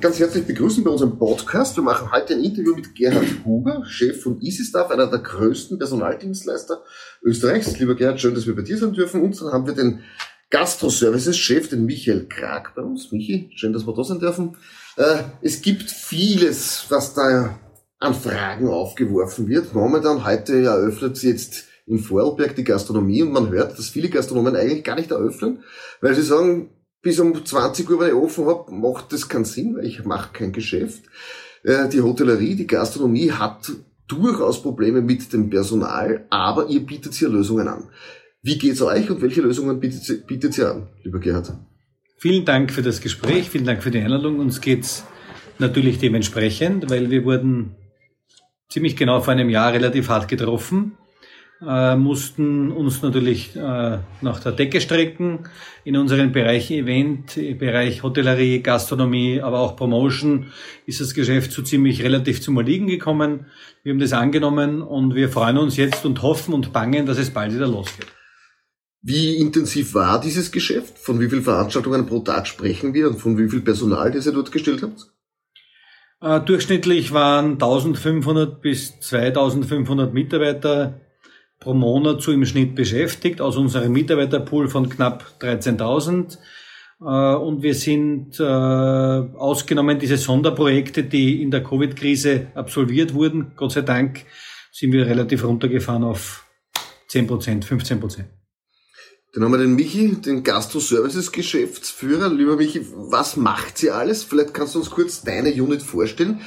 ganz herzlich begrüßen bei unserem Podcast. Wir machen heute ein Interview mit Gerhard Huber, Chef von EasyStaff, einer der größten Personaldienstleister Österreichs. Lieber Gerhard, schön, dass wir bei dir sein dürfen. Und dann haben wir den Gastro-Services-Chef, den Michael Krag bei uns. Michi, schön, dass wir da sein dürfen. Äh, es gibt vieles, was da an Fragen aufgeworfen wird. Momentan heute eröffnet sie jetzt in Vorarlberg die Gastronomie und man hört, dass viele Gastronomen eigentlich gar nicht eröffnen, weil sie sagen, bis um 20 Uhr, wenn ich offen habe, macht das keinen Sinn, weil ich mache kein Geschäft. Äh, die Hotellerie, die Gastronomie hat durchaus Probleme mit dem Personal, aber ihr bietet hier Lösungen an. Wie geht's euch und welche Lösungen bietet, bietet ihr an, lieber Gerhard? Vielen Dank für das Gespräch, vielen Dank für die Einladung. Uns geht's natürlich dementsprechend, weil wir wurden ziemlich genau vor einem Jahr relativ hart getroffen äh, mussten uns natürlich äh, nach der Decke strecken in unseren Bereichen Event, Bereich Hotellerie, Gastronomie, aber auch Promotion ist das Geschäft so ziemlich relativ zum Erliegen gekommen. Wir haben das angenommen und wir freuen uns jetzt und hoffen und bangen, dass es bald wieder losgeht. Wie intensiv war dieses Geschäft? Von wie vielen Veranstaltungen pro Tag sprechen wir und von wie viel Personal, das ihr dort gestellt habt? Äh, durchschnittlich waren 1500 bis 2500 Mitarbeiter pro Monat so im Schnitt beschäftigt aus unserem Mitarbeiterpool von knapp 13.000. Äh, und wir sind äh, ausgenommen diese Sonderprojekte, die in der Covid-Krise absolviert wurden, Gott sei Dank, sind wir relativ runtergefahren auf 10 Prozent, 15 Prozent. Dann haben wir den Michi, den Gastro-Services Geschäftsführer. Lieber Michi, was macht sie alles? Vielleicht kannst du uns kurz deine Unit vorstellen.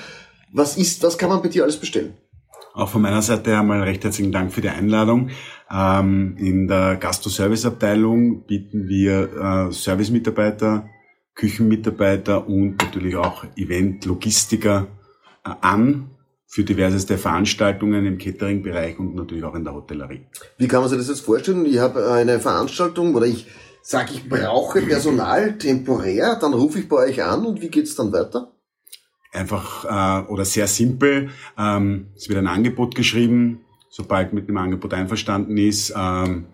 Was ist, was kann man bei dir alles bestellen? Auch von meiner Seite einmal recht herzlichen Dank für die Einladung. Ähm, in der Gastro-Service-Abteilung bieten wir äh, Service-Mitarbeiter, Küchenmitarbeiter und natürlich auch Event-Logistiker äh, an für diverseste Veranstaltungen im Catering-Bereich und natürlich auch in der Hotellerie. Wie kann man sich das jetzt vorstellen? Ich habe eine Veranstaltung oder ich sage, ich brauche Personal temporär, dann rufe ich bei euch an und wie geht's dann weiter? Einfach äh, oder sehr simpel. Ähm, es wird ein Angebot geschrieben, sobald mit dem Angebot einverstanden ist. Ähm,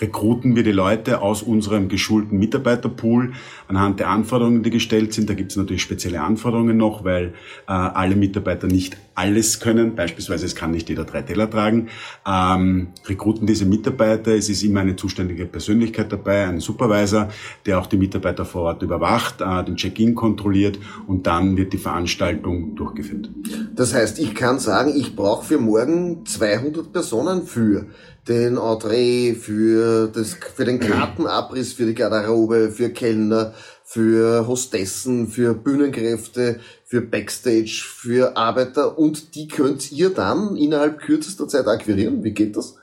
rekruten wir die Leute aus unserem geschulten Mitarbeiterpool anhand der Anforderungen, die gestellt sind. Da gibt es natürlich spezielle Anforderungen noch, weil äh, alle Mitarbeiter nicht alles können. Beispielsweise es kann nicht jeder drei Teller tragen. Ähm, rekruten diese Mitarbeiter. Es ist immer eine zuständige Persönlichkeit dabei, ein Supervisor, der auch die Mitarbeiter vor Ort überwacht, äh, den Check-in kontrolliert und dann wird die Veranstaltung durchgeführt. Das heißt, ich kann sagen, ich brauche für morgen 200 Personen für den Entree, für, das, für den Kartenabriss, für die Garderobe, für Kellner, für Hostessen, für Bühnenkräfte, für Backstage, für Arbeiter und die könnt ihr dann innerhalb kürzester Zeit akquirieren. Wie geht das?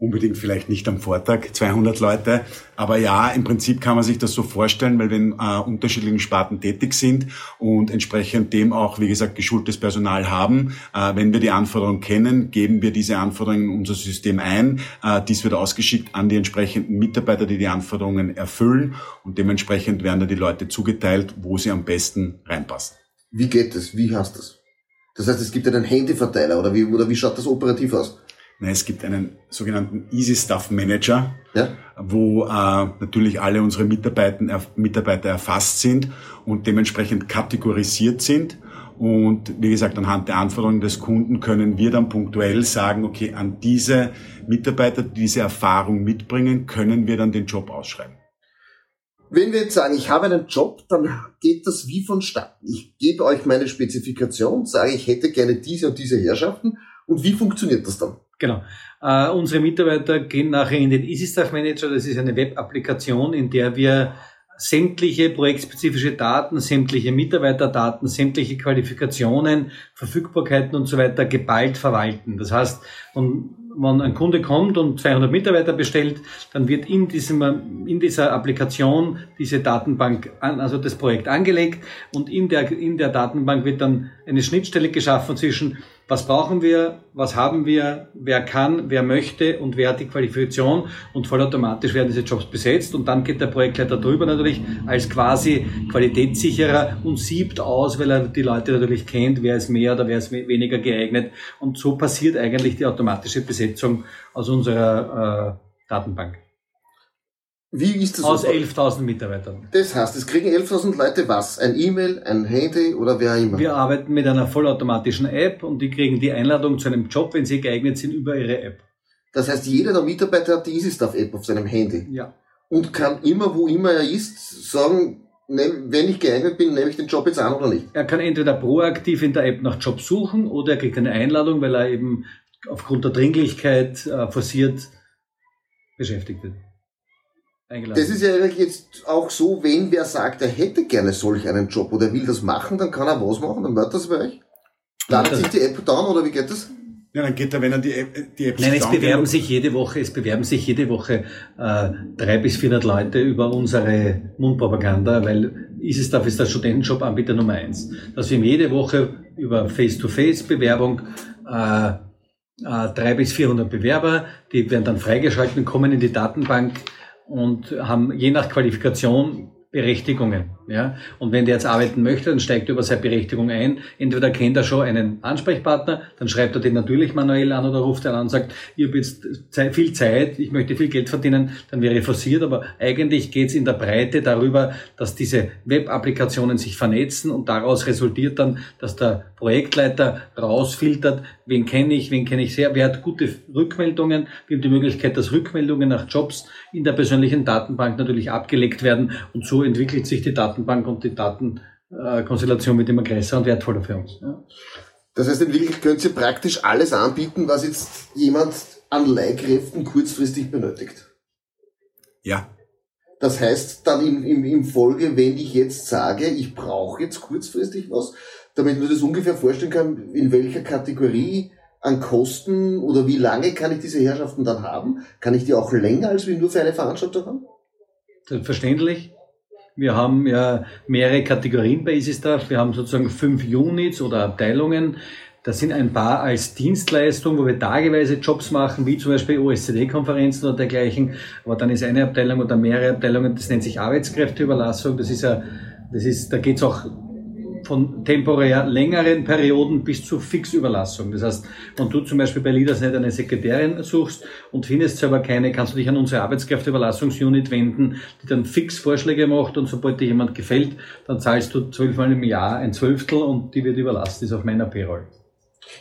Unbedingt vielleicht nicht am Vortag 200 Leute, aber ja, im Prinzip kann man sich das so vorstellen, weil wir in äh, unterschiedlichen Sparten tätig sind und entsprechend dem auch, wie gesagt, geschultes Personal haben. Äh, wenn wir die Anforderungen kennen, geben wir diese Anforderungen in unser System ein. Äh, dies wird ausgeschickt an die entsprechenden Mitarbeiter, die die Anforderungen erfüllen und dementsprechend werden da die Leute zugeteilt, wo sie am besten reinpassen. Wie geht das? Wie hast das? Das heißt, es gibt einen Handyverteiler oder wie, oder wie schaut das operativ aus? Nein, es gibt einen sogenannten Easy Stuff Manager, ja. wo äh, natürlich alle unsere Mitarbeiter, Mitarbeiter erfasst sind und dementsprechend kategorisiert sind. Und wie gesagt, anhand der Anforderungen des Kunden können wir dann punktuell sagen, okay, an diese Mitarbeiter, die diese Erfahrung mitbringen, können wir dann den Job ausschreiben. Wenn wir jetzt sagen, ich habe einen Job, dann geht das wie vonstatten. Ich gebe euch meine Spezifikation, sage, ich hätte gerne diese und diese Herrschaften. Und wie funktioniert das dann? Genau. Äh, unsere Mitarbeiter gehen nachher in den EasyStaff Manager. Das ist eine Web-Applikation, in der wir sämtliche projektspezifische Daten, sämtliche Mitarbeiterdaten, sämtliche Qualifikationen, Verfügbarkeiten und so weiter geballt verwalten. Das heißt, wenn ein Kunde kommt und 200 Mitarbeiter bestellt, dann wird in, diesem, in dieser Applikation diese Datenbank, also das Projekt angelegt und in der, in der Datenbank wird dann eine Schnittstelle geschaffen zwischen was brauchen wir, was haben wir, wer kann, wer möchte? Und wer hat die Qualifikation? Und vollautomatisch werden diese Jobs besetzt. Und dann geht der Projektleiter drüber natürlich als quasi Qualitätssicherer und siebt aus, weil er die Leute natürlich kennt, wer ist mehr oder wer ist weniger geeignet. Und so passiert eigentlich die automatische Besetzung aus unserer äh, Datenbank. Wie ist das? Aus 11.000 Mitarbeitern. Das heißt, es kriegen 11.000 Leute was? Ein E-Mail, ein Handy oder wer auch immer? Wir arbeiten mit einer vollautomatischen App und die kriegen die Einladung zu einem Job, wenn sie geeignet sind, über ihre App. Das heißt, jeder der Mitarbeiter hat die EasyStuff-App auf seinem Handy. Ja. Und kann immer, wo immer er ist, sagen, wenn ich geeignet bin, nehme ich den Job jetzt an oder nicht. Er kann entweder proaktiv in der App nach Job suchen oder er kriegt eine Einladung, weil er eben aufgrund der Dringlichkeit äh, forciert beschäftigt wird. Eingeladen. Das ist ja jetzt auch so, wenn wer sagt, er hätte gerne solch einen Job oder will das machen, dann kann er was machen, dann wird das bei euch. Ladet sich die App down oder wie geht das? Ja, dann geht er, wenn er die App, die App Nein, es bewerben sich jede Woche, es bewerben sich jede Woche äh, drei bis vierhundert Leute über unsere Mundpropaganda, weil ISISDAF ist der Studentenjob-Anbieter Nummer eins. Dass wir jede Woche über Face-to-Face-Bewerbung äh, äh, drei bis vierhundert Bewerber, die werden dann freigeschalten, kommen in die Datenbank und haben je nach Qualifikation Berechtigungen. Ja? Und wenn der jetzt arbeiten möchte, dann steigt er über seine Berechtigung ein. Entweder kennt er schon einen Ansprechpartner, dann schreibt er den natürlich manuell an oder ruft er an und sagt, ich habe jetzt viel Zeit, ich möchte viel Geld verdienen, dann wäre forciert. Aber eigentlich geht es in der Breite darüber, dass diese Web-Applikationen sich vernetzen und daraus resultiert dann, dass der Projektleiter rausfiltert, wen kenne ich, wen kenne ich sehr, wer hat gute Rückmeldungen. Wir haben die Möglichkeit, dass Rückmeldungen nach Jobs in der persönlichen Datenbank natürlich abgelegt werden und so entwickelt sich die Datenbank und die Datenkonstellation wird immer größer und wertvoller für uns. Ja. Das heißt, in Wirklichkeit könnt ihr praktisch alles anbieten, was jetzt jemand an Leihkräften kurzfristig benötigt. Ja. Das heißt dann im, im, im Folge, wenn ich jetzt sage, ich brauche jetzt kurzfristig was, damit man das ungefähr vorstellen kann, in welcher Kategorie an Kosten oder wie lange kann ich diese Herrschaften dann haben? Kann ich die auch länger als wir nur für eine Veranstaltung haben? Selbstverständlich. Wir haben ja mehrere Kategorien bei EasyStaff. Wir haben sozusagen fünf Units oder Abteilungen. Das sind ein paar als Dienstleistung, wo wir tageweise Jobs machen, wie zum Beispiel OSCD-Konferenzen oder dergleichen. Aber dann ist eine Abteilung oder mehrere Abteilungen, das nennt sich Arbeitskräfteüberlassung. Das ist ja, das ist, da geht's auch von temporär längeren Perioden bis zu Fixüberlassung. Das heißt, wenn du zum Beispiel bei Leadersnet eine Sekretärin suchst und findest selber keine, kannst du dich an unsere Arbeitskräfteüberlassungsunit wenden, die dann fix Vorschläge macht und sobald dir jemand gefällt, dann zahlst du zwölfmal im Jahr ein Zwölftel und die wird überlassen, ist auf meiner Payroll.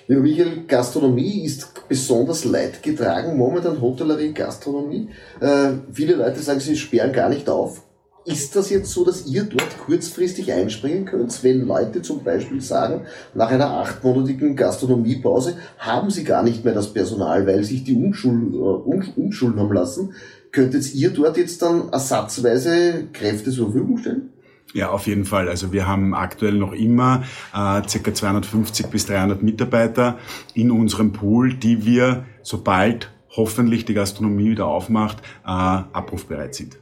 Lieber Michael, Gastronomie ist besonders leidgetragen, momentan Hotellerie, Gastronomie. Äh, viele Leute sagen, sie sperren gar nicht auf. Ist das jetzt so, dass ihr dort kurzfristig einspringen könnt, wenn Leute zum Beispiel sagen, nach einer achtmonatigen Gastronomiepause haben sie gar nicht mehr das Personal, weil sich die Umschul, äh, umschulen haben lassen? Könntet ihr dort jetzt dann ersatzweise Kräfte zur Verfügung stellen? Ja, auf jeden Fall. Also wir haben aktuell noch immer äh, ca. 250 bis 300 Mitarbeiter in unserem Pool, die wir, sobald hoffentlich die Gastronomie wieder aufmacht, äh, abrufbereit sind.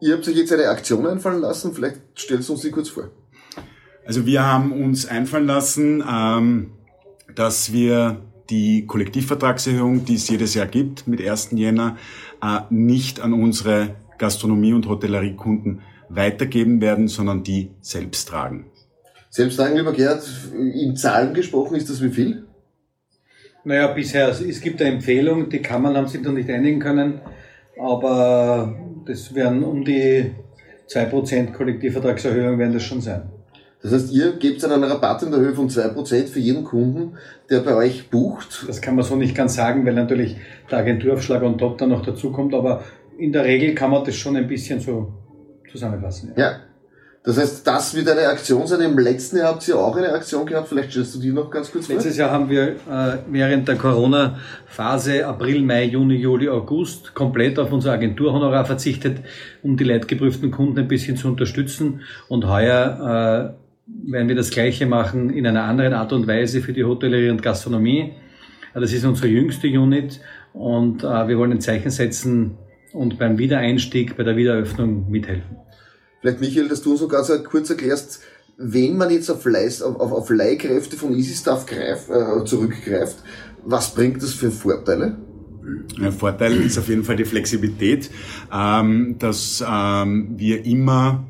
Ihr habt euch jetzt eine Aktion einfallen lassen, vielleicht stellst du uns die kurz vor. Also wir haben uns einfallen lassen, ähm, dass wir die Kollektivvertragserhöhung, die es jedes Jahr gibt mit 1. Jänner, äh, nicht an unsere Gastronomie- und Hotelleriekunden weitergeben werden, sondern die selbst tragen. Selbst tragen, lieber Gerd, in Zahlen gesprochen ist das wie viel? Naja, bisher, es gibt eine Empfehlung, die Kammern haben sich noch nicht einigen können, aber das werden um die 2% Kollektivvertragserhöhung werden das schon sein. Das heißt, ihr gebt einen Rabatt in der Höhe von 2% für jeden Kunden, der bei euch bucht? Das kann man so nicht ganz sagen, weil natürlich der Agenturaufschlag on top dann noch dazukommt, aber in der Regel kann man das schon ein bisschen so zusammenfassen. Ja. ja. Das heißt, das wird eine Aktion sein. Im letzten Jahr habt ihr auch eine Aktion gehabt. Vielleicht stellst du die noch ganz kurz vor. Letztes Jahr haben wir äh, während der Corona-Phase April, Mai, Juni, Juli, August komplett auf unser Agenturhonorar verzichtet, um die leidgeprüften Kunden ein bisschen zu unterstützen. Und heuer äh, werden wir das Gleiche machen in einer anderen Art und Weise für die Hotellerie und Gastronomie. Das ist unsere jüngste Unit und äh, wir wollen ein Zeichen setzen und beim Wiedereinstieg, bei der Wiedereröffnung mithelfen. Vielleicht, Michael, dass du uns so ganz kurz erklärst, wenn man jetzt auf, Leih, auf, auf Leihkräfte von EasyStuff greif, äh, zurückgreift, was bringt das für Vorteile? Ein Vorteil ist auf jeden Fall die Flexibilität, ähm, dass ähm, wir immer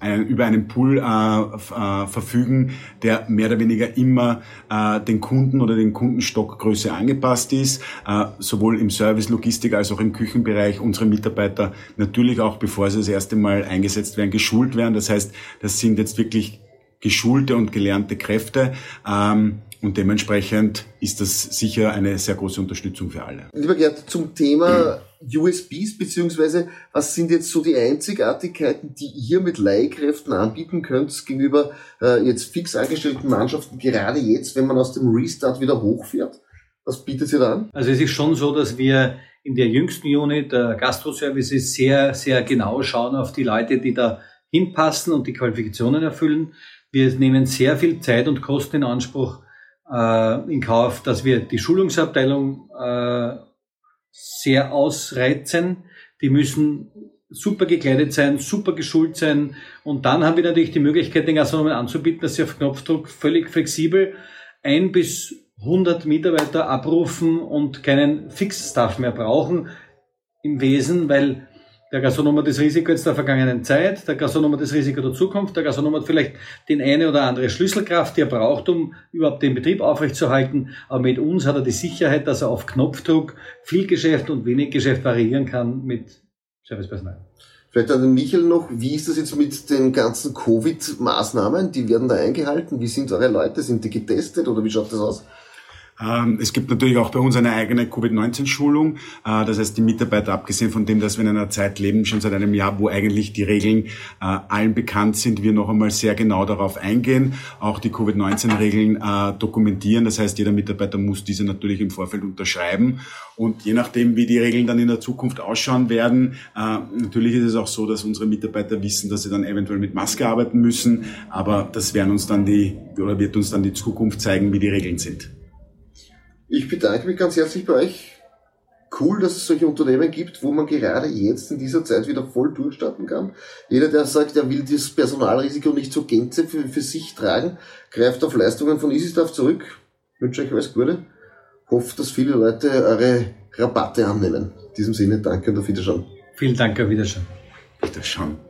einen, über einen Pool äh, äh, verfügen, der mehr oder weniger immer äh, den Kunden oder den Kundenstockgröße angepasst ist, äh, sowohl im Service, Logistik als auch im Küchenbereich. Unsere Mitarbeiter natürlich auch, bevor sie das erste Mal eingesetzt werden, geschult werden. Das heißt, das sind jetzt wirklich geschulte und gelernte Kräfte. Ähm, und dementsprechend ist das sicher eine sehr große Unterstützung für alle. Lieber Gerd, zum Thema USBs, beziehungsweise was sind jetzt so die Einzigartigkeiten, die ihr mit Leihkräften anbieten könnt gegenüber äh, jetzt fix angestellten Mannschaften, gerade jetzt, wenn man aus dem Restart wieder hochfährt? Was bietet ihr da an? Also es ist schon so, dass wir in der jüngsten Unit der Gastro-Services sehr, sehr genau schauen auf die Leute, die da hinpassen und die Qualifikationen erfüllen. Wir nehmen sehr viel Zeit und Kosten in Anspruch äh, in Kauf, dass wir die Schulungsabteilung äh, sehr ausreizen. Die müssen super gekleidet sein, super geschult sein. Und dann haben wir natürlich die Möglichkeit, den Gastronomen anzubieten, dass sie auf Knopfdruck völlig flexibel ein bis 100 Mitarbeiter abrufen und keinen Fixstaff mehr brauchen. Im Wesen, weil der Gastronom hat das Risiko jetzt der vergangenen Zeit, der Gastronom hat das Risiko der Zukunft, der Gastronom hat vielleicht den eine oder andere Schlüsselkraft, die er braucht, um überhaupt den Betrieb aufrechtzuerhalten. Aber mit uns hat er die Sicherheit, dass er auf Knopfdruck viel Geschäft und wenig Geschäft variieren kann mit Servicepersonal. Vielleicht an den Michael noch, wie ist das jetzt mit den ganzen Covid-Maßnahmen? Die werden da eingehalten? Wie sind eure Leute? Sind die getestet oder wie schaut das aus? Ähm, es gibt natürlich auch bei uns eine eigene Covid-19-Schulung. Äh, das heißt, die Mitarbeiter, abgesehen von dem, dass wir in einer Zeit leben, schon seit einem Jahr, wo eigentlich die Regeln äh, allen bekannt sind, wir noch einmal sehr genau darauf eingehen, auch die Covid-19-Regeln äh, dokumentieren. Das heißt, jeder Mitarbeiter muss diese natürlich im Vorfeld unterschreiben. Und je nachdem, wie die Regeln dann in der Zukunft ausschauen werden, natürlich ist es auch so, dass unsere Mitarbeiter wissen, dass sie dann eventuell mit Maske arbeiten müssen. Aber das werden uns dann die, oder wird uns dann die Zukunft zeigen, wie die Regeln sind. Ich bedanke mich ganz herzlich bei euch. Cool, dass es solche Unternehmen gibt, wo man gerade jetzt in dieser Zeit wieder voll durchstarten kann. Jeder, der sagt, er will das Personalrisiko nicht zur Gänze für, für sich tragen, greift auf Leistungen von EasyStaff zurück. Ich wünsche euch alles Gute. Hoffe, dass viele Leute eure Rabatte annehmen. In diesem Sinne, danke und auf Wiederschauen. Vielen Dank, auf Wiederschauen. Wiederschauen.